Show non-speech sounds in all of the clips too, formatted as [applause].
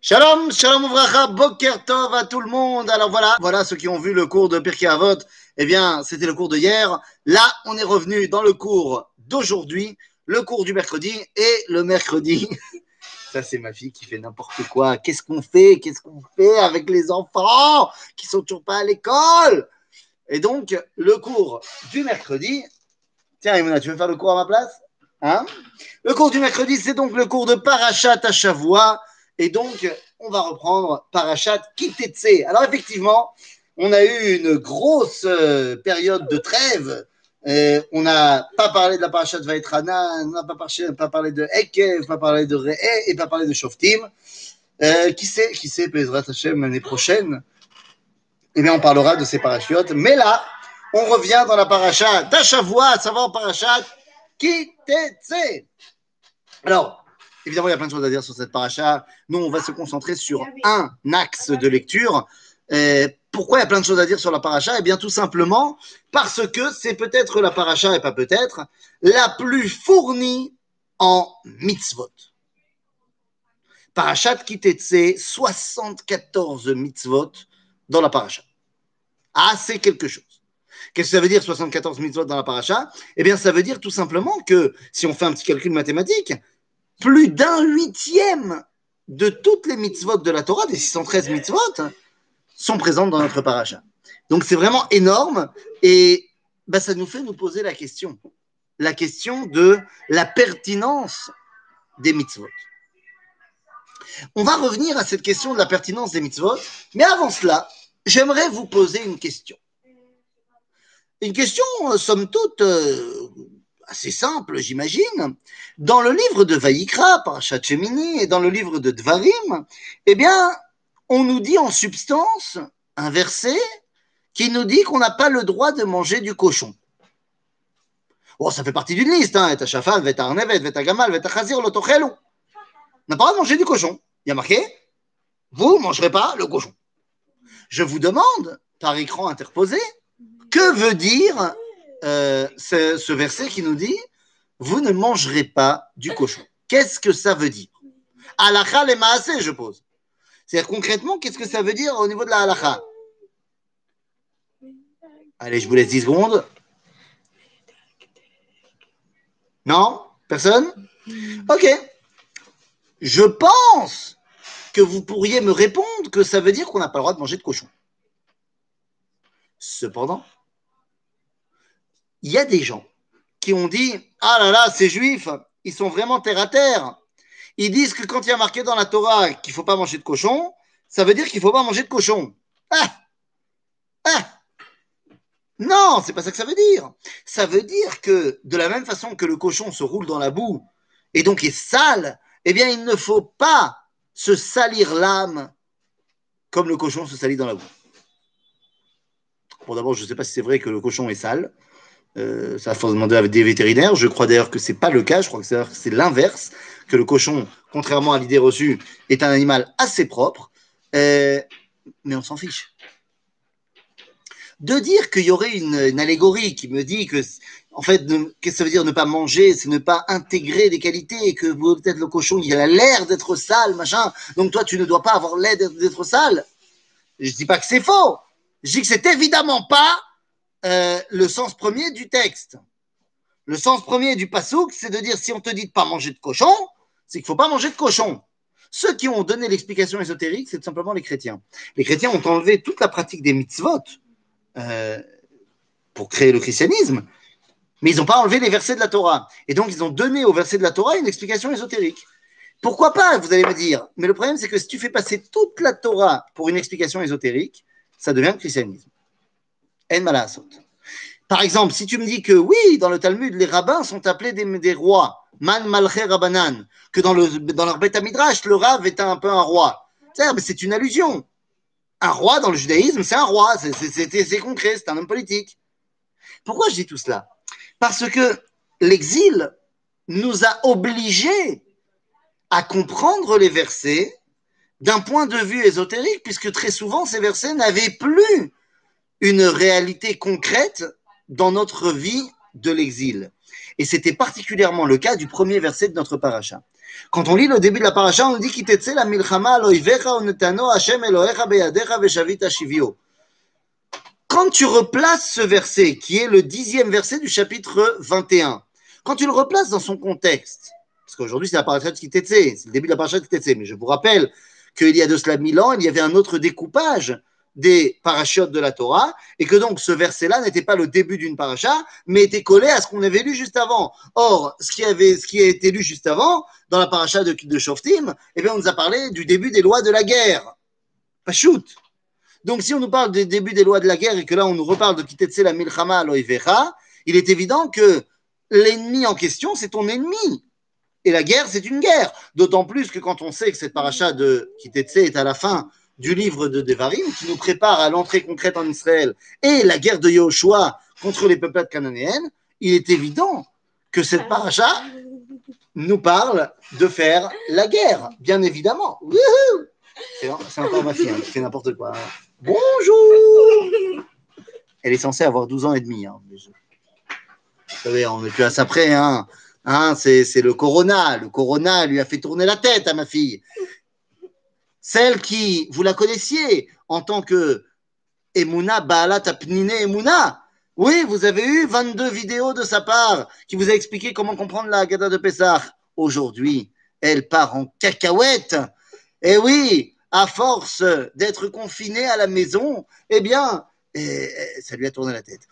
Shalom, shalom ouvracha, boker tov à tout le monde. Alors voilà, voilà ceux qui ont vu le cours de Pirkei Avot. Eh bien, c'était le cours de hier. Là, on est revenu dans le cours d'aujourd'hui, le cours du mercredi et le mercredi. [laughs] Ça, c'est ma fille qui fait n'importe quoi. Qu'est-ce qu'on fait? Qu'est-ce qu'on fait avec les enfants qui sont toujours pas à l'école? Et donc, le cours du mercredi. Tiens, Imona, tu veux faire le cours à ma place? Hein? Le cours du mercredi, c'est donc le cours de Parachat à Shavua. Et donc, on va reprendre Parachat Kitetse. Alors, effectivement, on a eu une grosse euh, période de trêve. Euh, on n'a pas parlé de la Parachat Vaetrana, on n'a pas, parlé- de Ekev, pas parlé de Re'e et pas parlé de Shoftim. Euh, qui sait, qui sait, Bezrat Hashem, l'année prochaine, eh bien, on parlera de ces parachutes. Mais là, on revient dans la Parachat d'Ashavua, à savoir Parachat Alors, évidemment, il y a plein de choses à dire sur cette paracha. Nous, on va se concentrer sur un axe de lecture. Pourquoi il y a plein de choses à dire sur la paracha? Eh bien, tout simplement parce que c'est peut-être la paracha, et pas peut-être, la plus fournie en mitzvot. Parachat Kitetse, 74 mitzvot dans la paracha. Ah, c'est quelque chose. Qu'est-ce que ça veut dire 74 mitzvot dans la paracha? Eh bien, ça veut dire tout simplement que si on fait un petit calcul mathématique, plus d'un huitième de toutes les mitzvot de la Torah, des 613 mitzvot, sont présentes dans notre paracha. Donc c'est vraiment énorme et bah, ça nous fait nous poser la question, la question de la pertinence des mitzvot. On va revenir à cette question de la pertinence des mitzvot, mais avant cela, j'aimerais vous poser une question. Une question, euh, somme toute, euh, assez simple, j'imagine. Dans le livre de Vaïkra, par Shemini, et dans le livre de Dvarim, eh bien, on nous dit en substance un verset qui nous dit qu'on n'a pas le droit de manger du cochon. Bon, ça fait partie d'une liste, hein. On n'a pas le droit de manger du cochon. Il y a marqué, vous ne mangerez pas le cochon. Je vous demande, par écran interposé, que veut dire euh, ce, verset qui nous dit Vous ne mangerez pas du cochon. Qu'est-ce que ça veut dire? Halakha les maaseh, je pose. C'est-à-dire concrètement, qu'est-ce que ça veut dire au niveau de la halakha Allez, je vous laisse 10 secondes. Non? Personne? Ok. Je pense que vous pourriez me répondre que ça veut dire qu'on n'a pas le droit de manger de cochon. Cependant, il y a des gens qui ont dit Ah là là, ces juifs, ils sont vraiment terre à terre. Ils disent que quand il y a marqué dans la Torah qu'il ne faut pas manger de cochon, ça veut dire qu'il ne faut pas manger de cochon. Ah Ah Non, c'est pas ça que ça veut dire. Ça veut dire que de la même façon que le cochon se roule dans la boue et donc est sale, eh bien, il ne faut pas se salir l'âme comme le cochon se salit dans la boue. Bon, d'abord, je ne sais pas si c'est vrai que le cochon est sale. Euh, ça, faut demander à des vétérinaires. Je crois d'ailleurs que ce n'est pas le cas. Je crois que c'est- c'est l'inverse, que le cochon, contrairement à l'idée reçue, est un animal assez propre. Euh, mais on s'en fiche. De dire qu'il y aurait une, allégorie qui me dit que, en fait, qu'est-ce que ça veut dire ne pas manger C'est ne pas intégrer des qualités et que peut-être le cochon, il a l'air d'être sale, machin. Donc toi, tu ne dois pas avoir l'air d'être sale. Je dis pas que c'est faux. Je dis que c'est évidemment pas euh, le sens premier du texte. Le sens premier du pasouk, c'est de dire si on te dit de pas manger de cochon, c'est qu'il faut pas manger de cochon. Ceux qui ont donné l'explication ésotérique, c'est tout simplement les chrétiens. Les chrétiens ont enlevé toute la pratique des mitzvot euh, pour créer le christianisme, mais ils n'ont pas enlevé les versets de la Torah. Et donc, ils ont donné aux versets de la Torah une explication ésotérique. Pourquoi pas, vous allez me dire. Mais le problème, c'est que si tu fais passer toute la Torah pour une explication ésotérique, ça devient le christianisme. Par exemple, si tu me dis que oui, dans le Talmud, les rabbins sont appelés des, rois, man malché rabbanan, que dans, le, dans leur Beth Midrash, le rav est un peu un roi. C'est une allusion. Un roi dans le judaïsme, c'est un roi, c'est concret, c'est un homme politique. Pourquoi je dis tout cela? Parce que l'exil nous a obligés à comprendre les versets d'un point de vue ésotérique, puisque très souvent ces versets n'avaient plus une réalité concrète dans notre vie de l'exil. Et c'était particulièrement le cas du premier verset de notre paracha. Quand on lit le début de la paracha, on dit la milchama Hashem. Quand tu replaces ce verset, qui est le dixième verset du chapitre 21, quand tu le replaces dans son contexte, parce qu'aujourd'hui c'est la paracha de Kitetse, c'est le début de la paracha de Kitetse, mais je vous rappelle qu'il y a de cela mille ans, il y avait un autre découpage des parachutes de la Torah, et que donc ce verset-là n'était pas le début d'une paracha, mais était collé à ce qu'on avait lu juste avant. Or, ce qui, avait, ce qui a été lu juste avant, dans la paracha de, de Shoftim, eh bien, on nous a parlé du début des lois de la guerre. Pas shoot. Donc, si on nous parle du début des lois de la guerre et que là, on nous reparle de Kitetse la Milchama Loivecha, il est évident que l'ennemi en question, c'est ton ennemi. Et la guerre, c'est une guerre. D'autant plus que quand on sait que cette paracha de Kitetse est à la fin du livre de Devarim, qui nous prépare à l'entrée concrète en Israël et la guerre de Yahushua contre les peuples cananéennes, il est évident que cette paracha nous parle de faire la guerre, bien évidemment. C'est encore ma fille hein, qui fait n'importe quoi. Bonjour Elle est censée avoir 12 ans et demi. Hein. Vous savez, on n'est plus à ça près. Hein. Hein, c'est le corona. Le corona lui a fait tourner la tête à ma fille. Celle qui, vous la connaissiez en tant que Emouna Baalat Apnine Emouna. Oui, vous avez eu 22 vidéos de sa part qui vous a expliqué comment comprendre la Gada de Pessah. Aujourd'hui, elle part en cacahuète. Et eh oui, à force d'être confinée à la maison, eh bien, eh, eh, ça lui a tourné la tête.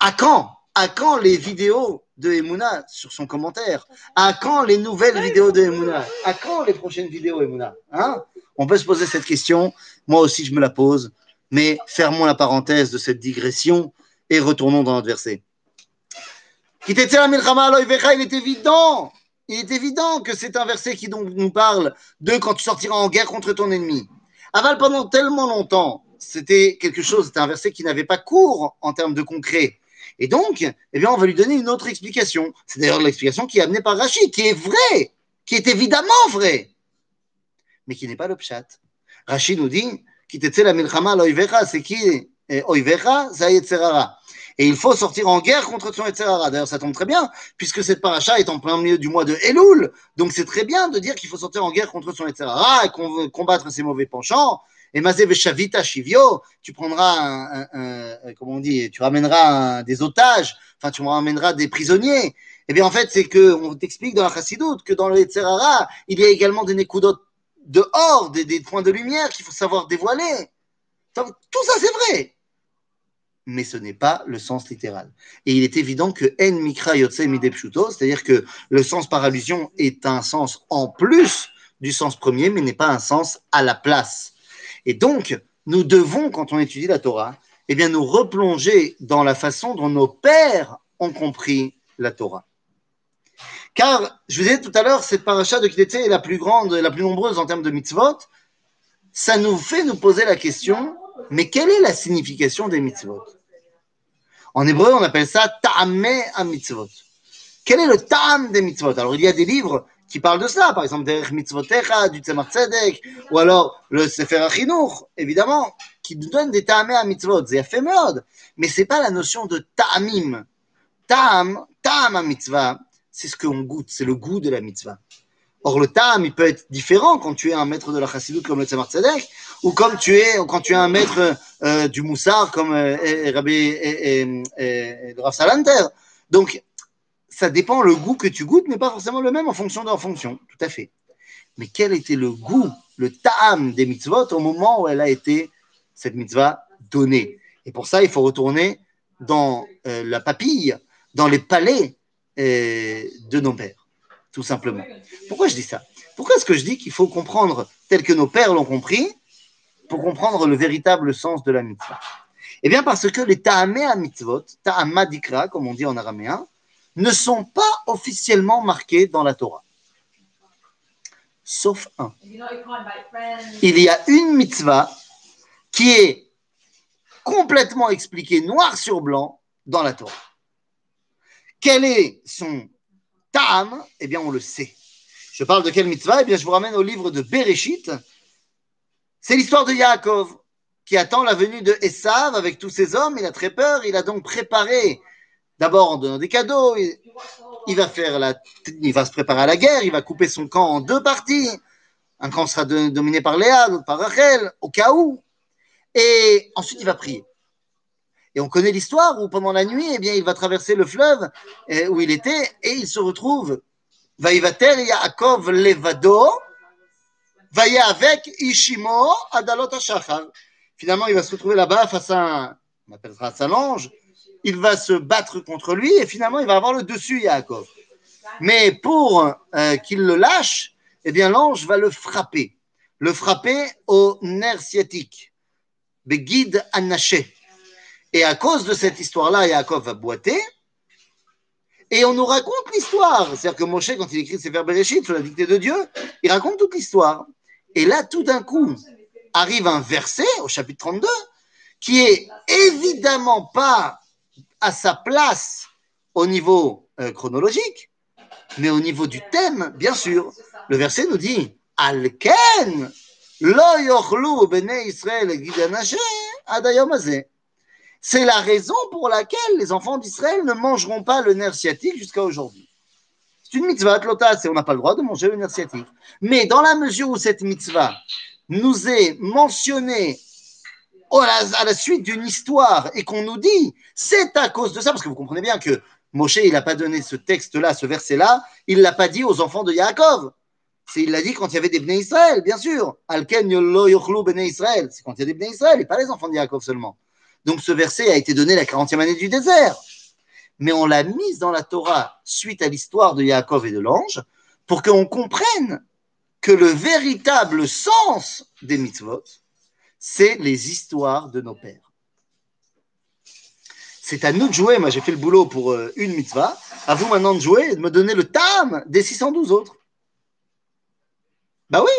À quand? À quand les vidéos de Emouna sur son commentaire À quand les nouvelles vidéos de Emouna? À quand les prochaines vidéos Emouna? Hein? On peut se poser cette question. Moi aussi, je me la pose. Mais fermons la parenthèse de cette digression et retournons dans notre verset. Il est évident, il est évident que c'est un verset qui donc nous parle de quand tu sortiras en guerre contre ton ennemi. Aval, pendant tellement longtemps, c'était quelque chose, c'était un verset qui n'avait pas cours en termes de concret. Et donc, eh bien, on va lui donner une autre explication. C'est d'ailleurs l'explication qui est amenée par Rachid, qui est vraie, qui est évidemment vraie mais qui n'est pas le pshat. Rachid nous dit, qui la milchama c'est qui? Oivecha, c'est Et il faut sortir en guerre contre son Yetzerara. D'ailleurs, ça tombe très bien, puisque cette paracha est en plein milieu du mois de Elul. Donc, c'est très bien de dire qu'il faut sortir en guerre contre son Yetzerara et combattre ses mauvais penchants. Et Mazé Veshavita Shivio, tu prendras un, comment on dit, tu ramèneras des otages, enfin, tu ramèneras des prisonniers. Eh bien, en fait, c'est que, on t'explique dans la Chassidoute que dans le Yetzerara, il y a également des Nekudot dehors, des, des points de lumière qu'il faut savoir dévoiler. Tout ça, c'est vrai. Mais ce n'est pas le sens littéral. Et il est évident que en mikra yotse midepshuto, c'est-à-dire que le sens par allusion est un sens en plus du sens premier, mais n'est pas un sens à la place. Et donc, nous devons, quand on étudie la Torah, eh bien, nous replonger dans la façon dont nos pères ont compris la Torah. Car, je vous disais tout à l'heure, cette paracha de Kitete est la plus grande, la plus nombreuse en termes de mitzvot. Ça nous fait nous poser la question, mais quelle est la signification des mitzvot? En hébreu, on appelle ça ta'ameh à mitzvot. Quel est le ta'am des mitzvot? Alors, il y a des livres qui parlent de cela, par exemple, Derech Mitzvotecha, du Tzemach Tzedek, ou alors le Sefer Achinour, évidemment, qui nous donne des ta'ameh à mitzvot. C'est mode, mais c'est pas la notion de ta'amim. Ta'am, ta'am à mitzvah, c'est ce qu'on goûte, c'est le goût de la mitzvah. Or, le tam, il peut être différent quand tu es un maître de la chassidut comme le Tzemar Tzedek, ou comme tu es, quand tu es un maître euh, du moussard comme euh, Rabbi et, le Rav Salanter. Donc, ça dépend, le goût que tu goûtes n'est pas forcément le même en fonction de leur fonction, tout à fait. Mais quel était le goût, le tam des mitzvot au moment où elle a été, cette mitzvah, donnée? Et pour ça, il faut retourner dans euh, la papille, dans les palais de nos pères, tout simplement. Pourquoi je dis ça? Pourquoi est-ce que je dis qu'il faut comprendre tel que nos pères l'ont compris pour comprendre le véritable sens de la mitzvah? Eh bien, parce que les ta'ameh mitzvot, ta'amah dikra, comme on dit en araméen, ne sont pas officiellement marqués dans la Torah. Sauf un. Il y a une mitzvah qui est complètement expliquée noir sur blanc dans la Torah. Quel est son tam? Eh bien, on le sait. Je parle de quelle mitzvah? Eh bien, je vous ramène au livre de Bereshit. C'est l'histoire de Yaakov qui attend la venue de Esav avec tous ses hommes. Il a très peur. Il a donc préparé D'abord en donnant des cadeaux, il, va faire la, il va se préparer à la guerre, il va couper son camp en deux parties. Un camp sera dominé par Léa, l'autre par Rachel, au cas où. Et ensuite, il va prier. Et on connaît l'histoire où pendant la nuit, eh bien, il va traverser le fleuve eh, où il était et il se retrouve. Vaïvater Yaakov Levado, Vaya avec Ishimo Adalot. Finalement, il va se retrouver là-bas face à un, on appellera ça l'ange. Il va se battre contre lui et finalement, il va avoir le dessus, Yaakov. Mais pour euh, qu'il le lâche, eh bien, l'ange va le frapper. Le frapper au nerf sciatique. Begid Anaché. Et à cause de cette histoire-là, Yaakov va boiter. Et on nous raconte l'histoire. C'est-à-dire que Moshe, quand il écrit ses vers Bereshit sous la dictée de Dieu, il raconte toute l'histoire. Et là, tout d'un coup, arrive un verset au chapitre 32 qui est évidemment pas à sa place au niveau euh, chronologique, mais au niveau du thème, bien sûr. Le verset nous dit Alken lo yochlu bnei Israël. C'est la raison pour laquelle les enfants d'Israël ne mangeront pas le nerf sciatique jusqu'à aujourd'hui. C'est une mitzvah, c'est on n'a pas le droit de manger le nerf sciatique. Mais dans la mesure où cette mitzvah nous est mentionnée à la, à la suite d'une histoire et qu'on nous dit c'est à cause de ça, parce que vous comprenez bien que Moshe, il n'a pas donné ce texte-là, ce verset-là, il ne l'a pas dit aux enfants de Yaakov. Il l'a dit quand il y avait des Bnei Israël, bien sûr. Alken yochlu Israël. C'est quand il y a des Bnei Israël et pas les enfants de Yaakov seulement. Donc ce verset a été donné la 40e année du désert. Mais on l'a mise dans la Torah suite à l'histoire de Yaakov et de l'ange pour qu'on comprenne que le véritable sens des mitzvot, c'est les histoires de nos pères. C'est à nous de jouer. Moi, j'ai fait le boulot pour euh, une mitzvah. À vous maintenant de jouer et de me donner le tam des 612 autres. Bah oui.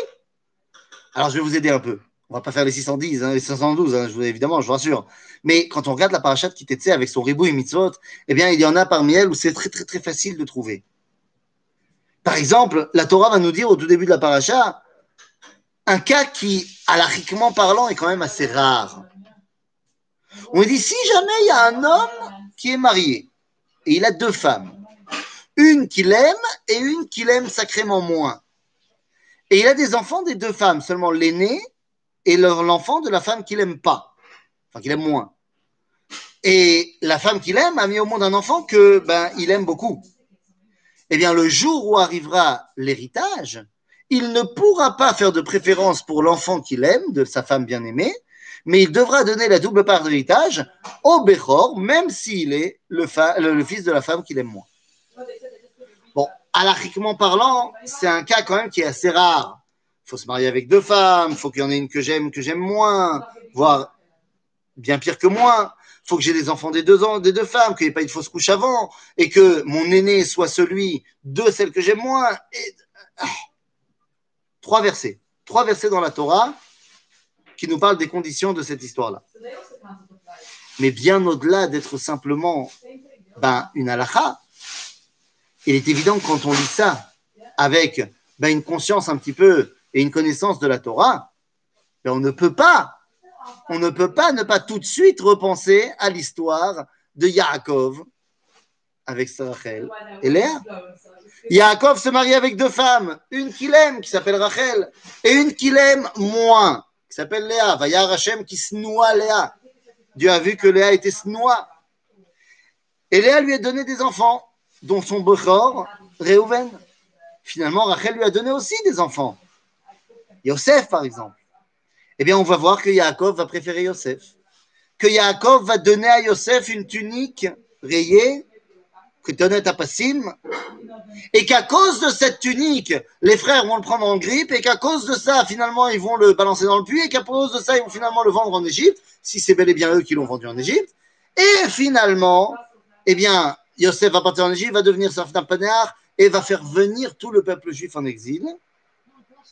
Alors, je vais vous aider un peu. On va pas faire les 610, hein, les 512, hein, évidemment, je vous rassure. Mais quand on regarde la parachat qui était avec son ribou et mitzvot, eh bien, il y en a parmi elles où c'est très, très, très facile de trouver. Par exemple, la Torah va nous dire au tout début de la paracha un cas qui, alachiquement parlant, est quand même assez rare. On dit si jamais il y a un homme qui est marié et il a deux femmes, une qu'il aime et une qu'il aime sacrément moins. Et il a des enfants des deux femmes, seulement l'aîné et l'enfant de la femme qu'il aime pas, enfin qu'il aime moins. Et la femme qu'il aime a mis au monde un enfant que ben il aime beaucoup. Eh bien, le jour où arrivera l'héritage, il ne pourra pas faire de préférence pour l'enfant qu'il aime, de sa femme bien-aimée, mais il devra donner la double part d'héritage au Bechor, même s'il est le, fils de la femme qu'il aime moins. Bon, alachiquement parlant, c'est un cas quand même qui est assez rare. Il faut se marier avec deux femmes, il faut qu'il y en ait une que j'aime, que j'aime moins, voire bien pire que moi. Il faut que j'ai des enfants des deux, ans, des deux femmes, qu'il n'y ait pas une fausse couche avant, et que mon aîné soit celui de celle que j'aime moins. Et... Trois versets. Trois versets dans la Torah qui nous parlent des conditions de cette histoire-là. Mais bien au-delà d'être simplement ben, une halakha, il est évident que quand on lit ça avec ben, une conscience un petit peu et une connaissance de la Torah, ben, on ne peut pas, on ne peut pas ne pas tout de suite repenser à l'histoire de Yaakov avec Rachel et Léa. Yaakov se marie avec deux femmes, une qu'il aime, qui s'appelle Rachel, et une qu'il aime moins, qui s'appelle Léa. Vayar Hashem qui snoua Léa. Dieu a vu que Léa était snoua. Et Léa lui a donné des enfants, dont son Bechor, Réhouven. Finalement, Rachel lui a donné aussi des enfants. Yosef, par exemple. Eh bien, on va voir que Yaakov va préférer Yosef. Que Yaakov va donner à Yosef une tunique rayée, Ketonet Apassim, et qu'à cause de cette tunique, les frères vont le prendre en grippe, et qu'à cause de ça, finalement, ils vont le balancer dans le puits, et qu'à cause de ça, ils vont finalement le vendre en Égypte, si c'est bel et bien eux qui l'ont vendu en Égypte. Et finalement, eh bien, Yosef va partir en Égypte, va devenir Safna Panéar, et va faire venir tout le peuple juif en exil.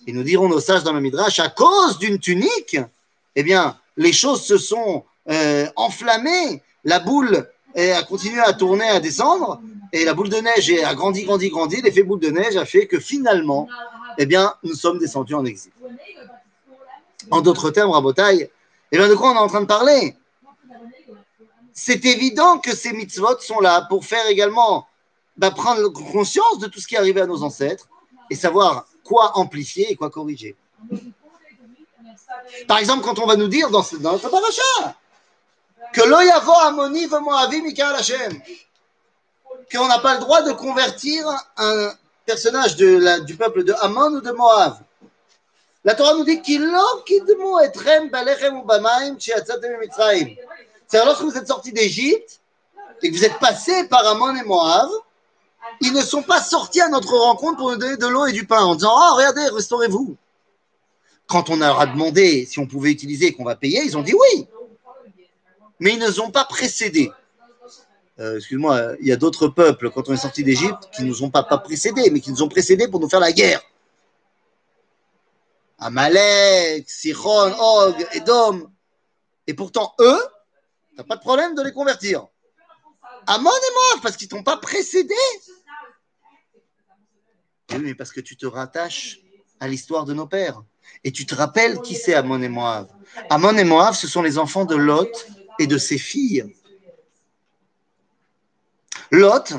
Et nous dirons nos sages dans le Midrash, à cause d'une tunique, eh bien, les choses se sont euh, enflammées, la boule eh, a continué à tourner, à descendre, et la boule de neige a grandi, grandi, grandi. L'effet boule de neige a fait que finalement, eh bien, nous sommes descendus en exil. En d'autres termes, Rabotaille, eh bien, de quoi on est en train de parler? C'est évident que ces mitzvot sont là pour faire également bah, prendre conscience de tout ce qui est arrivé à nos ancêtres et savoir quoi amplifier et quoi corriger. Par exemple, quand on va nous dire dans, dans notre que l'oyavo amoni moavi mikal Hashem, qu'on n'a pas le droit de convertir un personnage du peuple de Ammon ou de Moab. La Torah nous dit qu'il etrem balechem ou bamaim mitzrayim. C'est-à-dire lorsque vous êtes sortis d'Égypte et que vous êtes passés par Ammon et Moab, ils ne sont pas sortis à notre rencontre pour nous donner de l'eau et du pain en disant Oh, regardez, restaurez-vous. Quand on leur a demandé si on pouvait utiliser et qu'on va payer, ils ont dit oui. Mais ils ne nous ont pas précédés. Euh, excuse-moi, il y a d'autres peuples, quand on est sorti d'Égypte, qui ne nous ont pas, précédés, mais qui nous ont précédés pour nous faire la guerre. Amalek, Sichon, Og, Edom. Et pourtant, eux, n'as pas de problème de les convertir. Amon est mort parce qu'ils t'ont pas précédé. Oui, mais parce que tu te rattaches à l'histoire de nos pères. Et tu te rappelles qui c'est Amon et Moab. Amon et Moab, ce sont les enfants de Lot et de ses filles. Lot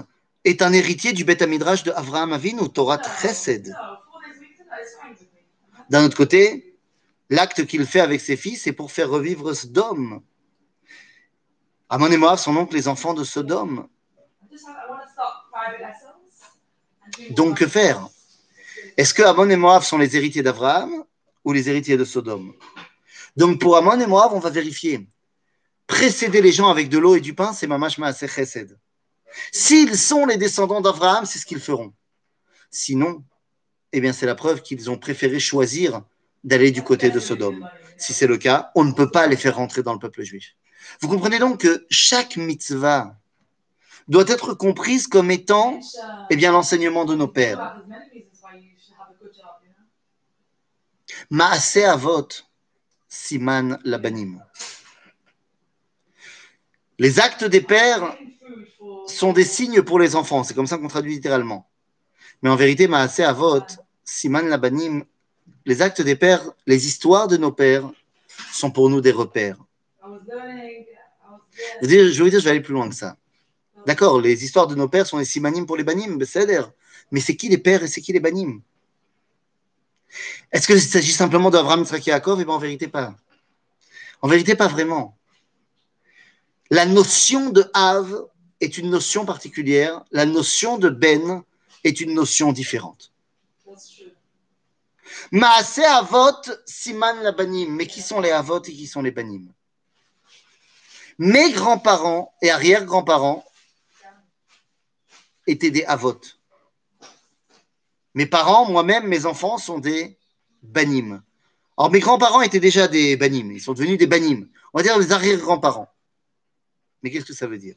est un héritier du Beth Midrash de Avraham Avinu, Torah Chesed. D'un autre côté, l'acte qu'il fait avec ses fils, c'est pour faire revivre Sodome. Amon et Moab sont donc les enfants de Sodome. Donc que faire? Est-ce que Amon et Moab sont les héritiers d'Abraham ou les héritiers de Sodome? Donc pour Amon et Moab, on va vérifier. Précéder les gens avec de l'eau et du pain, c'est Mamash Maaseh Chesed. S'ils sont les descendants d'Abraham, c'est ce qu'ils feront. Sinon, eh bien, c'est la preuve qu'ils ont préféré choisir d'aller du côté de Sodome. Si c'est le cas, on ne peut pas les faire rentrer dans le peuple juif. Vous comprenez donc que chaque mitzvah doit être comprise comme étant eh bien, l'enseignement de nos pères. Avot, siman labanim. Les actes des pères sont des signes pour les enfants. C'est comme ça qu'on traduit littéralement. Mais en vérité, Maase avot, siman labanim, les actes des pères, les histoires de nos pères sont pour nous des repères. Je veux dire, je vais aller plus loin que ça. D'accord, les histoires de nos pères sont les simanim pour les banim, mais c'est qui les pères et c'est qui les banim? Est-ce qu'il s'agit simplement d'Abraham, Yitzhak Eh bien, en vérité, pas. En vérité, pas vraiment. La notion de Av est une notion particulière, la notion de Ben est une notion différente. Maase Avot, Siman la Banim. Mais qui sont les Avot et qui sont les Banim? Mes grands-parents et arrière-grands-parents étaient des avotes. Mes parents, moi-même, mes enfants sont des banim. Alors, mes grands-parents étaient déjà des banim. Ils sont devenus des banim. On va dire les arrière-grands-parents. Mais qu'est-ce que ça veut dire?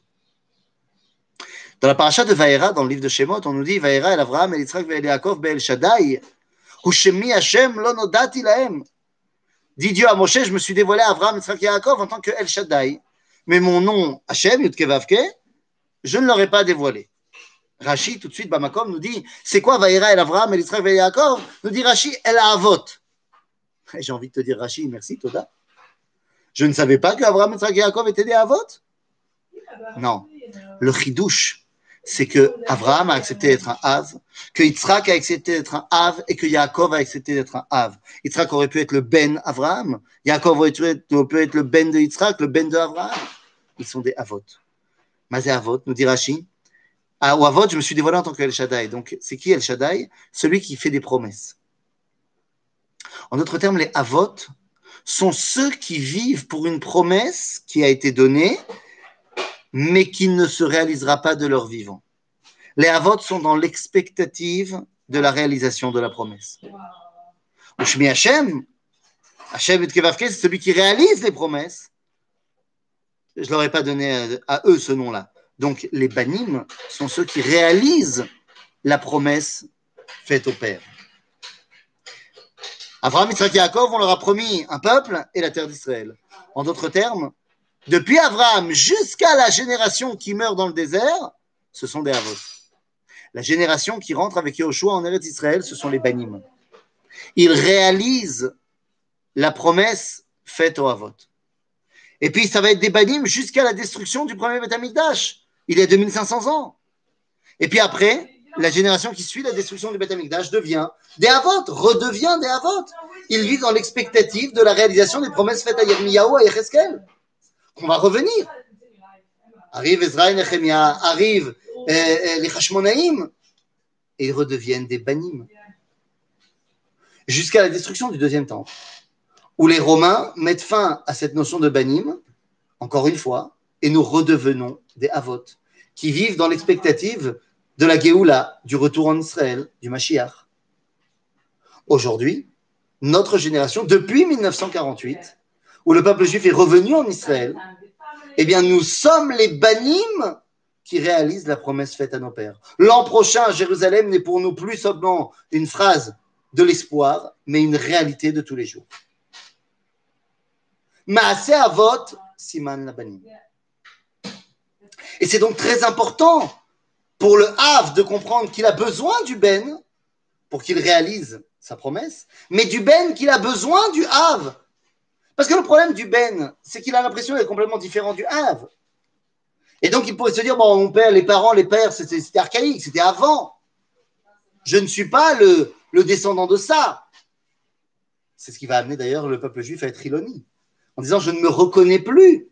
Dans la paracha de Vaera, dans le livre de Shemot, on nous dit Vaera el Avraham el Yitzhak el Yaakov be'el Shaddai. Hushemi Hashem lo nodati. Dit Dieu à Moshe, je me suis dévoilé à Avraham, Yitzhak et Yaakov en tant que El Shaddai mais mon nom, Hachem, Yudkevavke, je ne l'aurais pas dévoilé. Rashi, tout de suite, Bamakom nous dit c'est quoi Vaïra el Avram, el Israël et Yaakov? Nous dit Rashi, a Avot. J'ai envie de te dire Rashi, merci Toda. Je ne savais pas qu'Abraham, Yitzhak et Yaakov étaient des Avot Non. Le chidouche, c'est que Abraham a accepté d'être un Av, que Yitzhak a accepté d'être un Av et que Yaakov a accepté d'être un Av. Yitzhak aurait pu être le Ben Abraham, Yaakov aurait pu être le Ben de Yitzhak, le Ben de Abraham ils sont des avot. Mazé avot, nous dit Rashi. Ah, ou avot, je me suis dévoilé en tant que El Shaddai. Donc, c'est qui El Shaddai? Celui qui fait des promesses. En d'autres termes, les avot sont ceux qui vivent pour une promesse qui a été donnée, mais qui ne se réalisera pas de leur vivant. Les avot sont dans l'expectative de la réalisation de la promesse. Ushmi Hashem, Hashem c'est celui qui réalise les promesses, je ne leur ai pas donné à, eux ce nom-là. Donc les banim sont ceux qui réalisent la promesse faite au Père. Abraham, Isaac et Jacob, on leur a promis un peuple et la terre d'Israël. En d'autres termes, depuis Abraham jusqu'à la génération qui meurt dans le désert, ce sont des Avot. La génération qui rentre avec Yahushua en Eretz Israël, ce sont les Banim. Ils réalisent la promesse faite aux Avot. Et puis ça va être des banim jusqu'à la destruction du premier Beth Amikdash. Il y a 2500 ans. Et puis après, la génération qui suit la destruction du Beth Amikdash devient des Avot, redevient des Avot. Ils vivent dans l'expectative de la réalisation des promesses faites à Yermiyahu, à Yecheskel, qu'on va revenir. Arrive Ezra et arrive euh, euh, les Hashmonaïm, et ils redeviennent des banim. Jusqu'à la destruction du deuxième temple, où les Romains mettent fin à cette notion de banim, encore une fois, et nous redevenons des Avot, qui vivent dans l'expectative de la Géoula, du retour en Israël, du Mashiach. Aujourd'hui, notre génération, depuis 1948, où le peuple juif est revenu en Israël, eh bien, nous sommes les banim qui réalisent la promesse faite à nos pères. L'an prochain, Jérusalem n'est pour nous plus seulement une phrase de l'espoir, mais une réalité de tous les jours. Maase Avot, Siman Labanim. Et c'est donc très important pour le Hav de comprendre qu'il a besoin du Ben pour qu'il réalise sa promesse, mais du Ben qu'il a besoin du Hav. Parce que le problème du Ben, c'est qu'il a l'impression d'être complètement différent du Hav. Et donc il pourrait se dire, bon, mon père, les parents, les pères, c'était archaïque, c'était avant. Je ne suis pas le, le descendant de ça. C'est ce qui va amener d'ailleurs le peuple juif à être ilonie, en disant, je ne me reconnais plus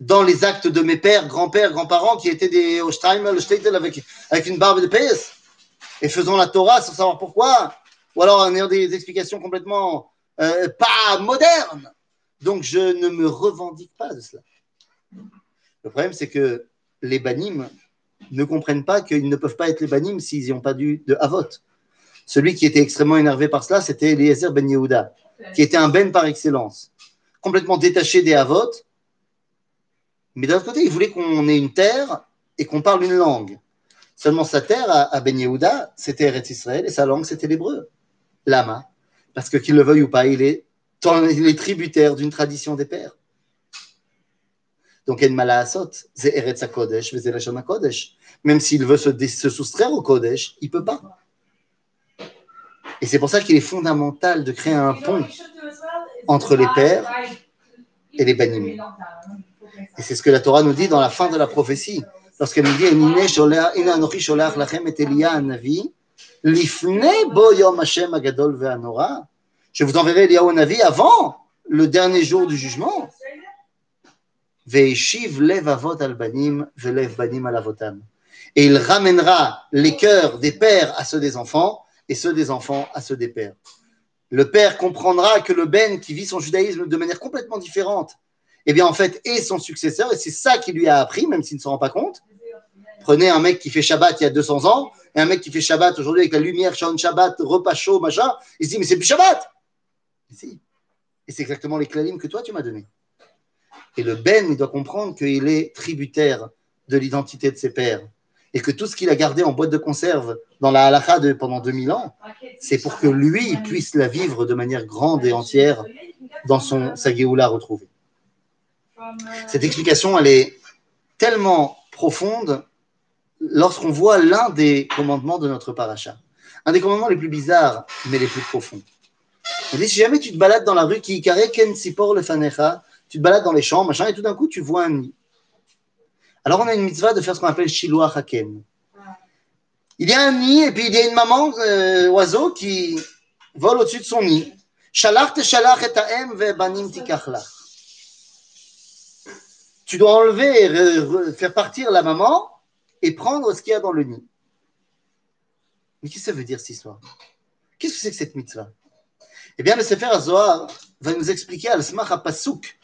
dans les actes de mes pères, grands-pères, grands-parents qui étaient des Ostreimer, avec, avec une barbe de PS et faisant la Torah sans savoir pourquoi, ou alors en ayant des explications complètement euh, pas modernes. Donc je ne me revendique pas de cela. Le problème, c'est que les banim ne comprennent pas qu'ils ne peuvent pas être les banim s'ils n'ont pas dû de Havot. Celui qui était extrêmement énervé par cela, c'était Eliezer Ben Yehuda, qui était un ben par excellence, complètement détaché des Havot, mais d'un autre côté, il voulait qu'on ait une terre et qu'on parle une langue. Seulement sa terre à, Ben Yehuda, c'était Eretz Israël et sa langue, c'était l'hébreu. Lama. Parce que qu'il le veuille ou pas, il est, tributaire d'une tradition des pères. Donc, En Malaasot, c'est Eretz Kodesh, c'est la Kodesh. Même s'il veut se, se, soustraire au Kodesh, il ne peut pas. Et c'est pour ça qu'il est fondamental de créer un pont entre les pères et les banim. Et c'est ce que la Torah nous dit dans la fin de la prophétie. Lorsqu'elle nous dit Je vous enverrai Eliyahu Navi avant le dernier jour du jugement. Et il ramènera les cœurs des pères à ceux des enfants et ceux des enfants à ceux des pères. Le père comprendra que le Ben qui vit son judaïsme de manière complètement différente eh bien, en fait, est son successeur, et c'est ça qui lui a appris, même s'il ne s'en rend pas compte. Prenez un mec qui fait Shabbat il y a 200 ans, et un mec qui fait Shabbat aujourd'hui avec la lumière, Shaon Shabbat, repas chaud, machin, il se dit, mais c'est plus Shabbat. Et c'est exactement les clalim que toi, tu m'as donné. Et le Ben, il doit comprendre qu'il est tributaire de l'identité de ses pères. Et que tout ce qu'il a gardé en boîte de conserve dans la halakha de, pendant 2000 ans, c'est pour que lui puisse la vivre de manière grande et entière dans son, sa retrouvée. Cette explication, elle est tellement profonde lorsqu'on voit l'un des commandements de notre paracha. Un des commandements les plus bizarres, mais les plus profonds. On dit, si jamais tu te balades dans la rue, qui ken sipor le fanecha, tu te balades dans les champs, machin, et tout d'un coup, tu vois un nid. Alors, on a une mitzvah de faire ce qu'on appelle shiloh haken. Il y a un nid, et puis il y a une maman euh, oiseau qui vole au-dessus de son nid. Shalach te shalach et ve banim tikachlach tu dois enlever, faire partir la maman et prendre ce qu'il y a dans le nid. Mais qu'est-ce que ça veut dire cette histoire? Qu'est-ce que c'est que cette mitzvah? Eh bien, le Sefer Zohar va nous expliquer al-Smach Pasuk,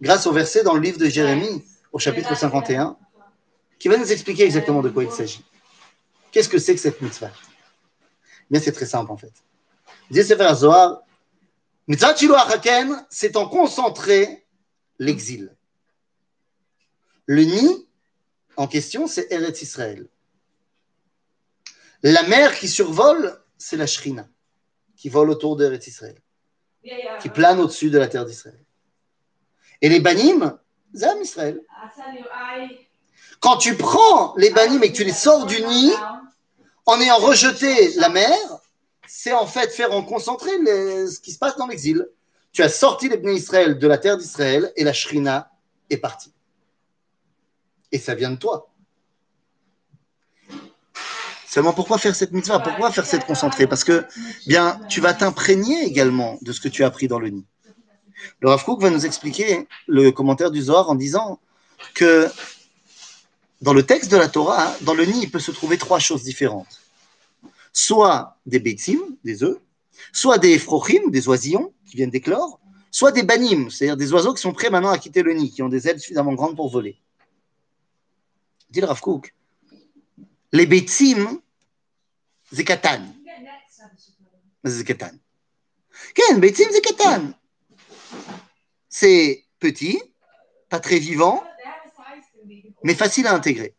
grâce au verset dans le livre de Jérémie, au chapitre 51, qui va nous expliquer exactement de quoi il s'agit. Qu'est-ce que c'est que cette mitzvah? Eh Bien, c'est très simple en fait. Dit Sefer Zohar, mitzvah Haken, c'est en concentrer l'exil. Le nid en question, c'est Eretz Israël. La mer qui survole, c'est la Shrina, qui vole autour d'Eretz Israël, qui plane au-dessus de la terre d'Israël. Et les banim, c'est Israël. Quand tu prends les banim et que tu les sors du nid, en ayant rejeté la mer, c'est en fait faire en concentrer ce qui se passe dans l'exil. Tu as sorti les bénis Israël de la terre d'Israël et la Shrina est partie. Et ça vient de toi. Seulement, pourquoi faire cette mitzvah? Pourquoi faire cette concentrée? Parce que, bien, tu vas t'imprégner également de ce que tu as appris dans le nid. Le Rav Kook va nous expliquer le commentaire du Zohar en disant que dans le texte de la Torah, dans le nid, il peut se trouver trois choses différentes. Soit des beitzim, des œufs, soit des frochim, des oisillons qui viennent d'éclore, soit des banim, c'est-à-dire des oiseaux qui sont prêts maintenant à quitter le nid, qui ont des ailes suffisamment grandes pour voler. Dit Rav Kook, les beitzim, c'est katan. C'est petit, pas très vivant, mais facile à intégrer.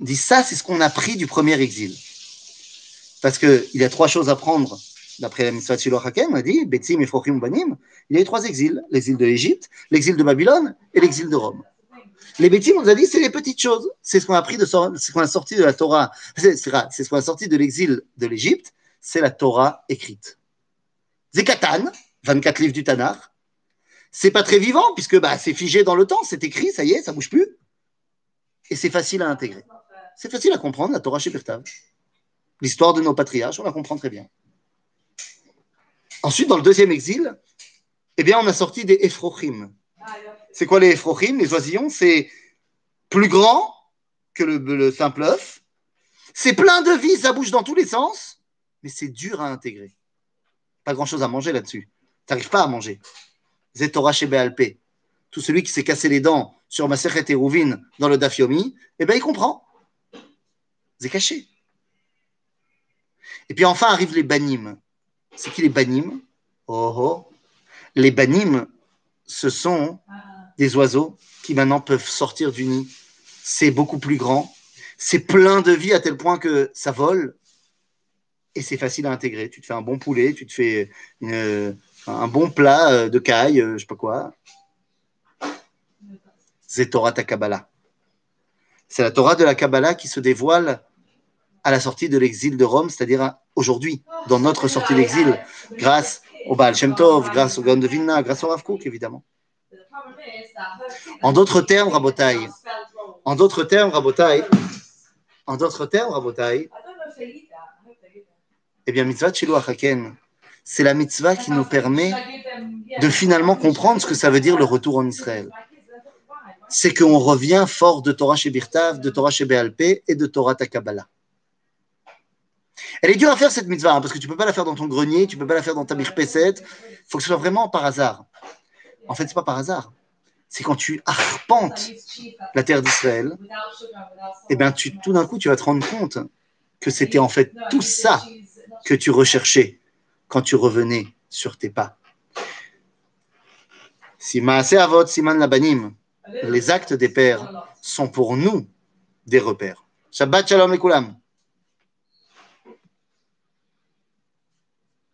On dit ça, c'est ce qu'on a pris du premier exil. Parce qu'il y a trois choses à prendre d'après la Mitzvah Shiloh Hakem, on a dit, Betzim, Efrochim, Banim, il y a eu trois exils, l'exil de l'Égypte, l'exil de Babylone et l'exil de Rome. Les Betzim, on nous a dit, c'est les petites choses. C'est ce qu'on a appris de ce qu'on a sorti de la Torah. [laughs] C'est ce qu'on a sorti de l'exil de l'Égypte, c'est la Torah écrite. Zekatan, 24 livres du Tanakh. C'est pas très vivant, puisque bah, c'est figé dans le temps, c'est écrit, ça y est, ça bouge plus. Et c'est facile à intégrer. C'est facile à comprendre, la Torah chez L'histoire de nos patriarches, on la comprend très bien. Ensuite, dans le deuxième exil, eh bien, on a sorti des Ephrochim. C'est quoi les Ephrochim Les oisillons, c'est plus grand que le, simple œuf. C'est plein de vie, ça bouge dans tous les sens, mais c'est dur à intégrer. Pas grand-chose à manger là-dessus. Tu n'arrives pas à manger. Zetora chez Béalpé. Tout celui qui s'est cassé les dents sur Maseret et Rouvine dans le Dafyomi, eh bien, il comprend. C'est caché. Et puis enfin arrivent les banim. C'est qui les banim? Oh oh Les banim, ce sont des oiseaux qui maintenant peuvent sortir du nid. C'est beaucoup plus grand. C'est plein de vie à tel point que ça vole. Et c'est facile à intégrer. Tu te fais un bon poulet, tu te fais un bon plat euh, de caille, euh, je sais pas quoi. C'est Torah ta Kabbalah. C'est la Torah de la Kabbalah qui se dévoile à la sortie de l'exil de Rome, c'est-à-dire aujourd'hui, dans notre sortie d'exil, grâce au Baal Shem Tov, grâce au Gaon de Vilna, grâce au Rav Kook, évidemment. En d'autres termes, Rabotai, en d'autres termes, Rabotai, en d'autres termes, Rabotai, eh bien, mitzvah Shiloh Haken, c'est la mitzvah qui nous permet de finalement comprendre ce que ça veut dire le retour en Israël. C'est qu'on revient fort de Torah chez Birtav, de Torah chez Béalpé et de Torah Takabala. Elle est dure à faire cette mitzvah, hein, parce que tu ne peux pas la faire dans ton grenier, tu ne peux pas la faire dans ta mirpesset. Il faut que ce soit vraiment par hasard. En fait, ce n'est pas par hasard. C'est quand tu arpentes la terre d'Israël, et eh bien, tout d'un coup, tu vas te rendre compte que c'était en fait tout ça que tu recherchais quand tu revenais sur tes pas. Siman les actes des pères sont pour nous des repères. Shabbat Shalom et.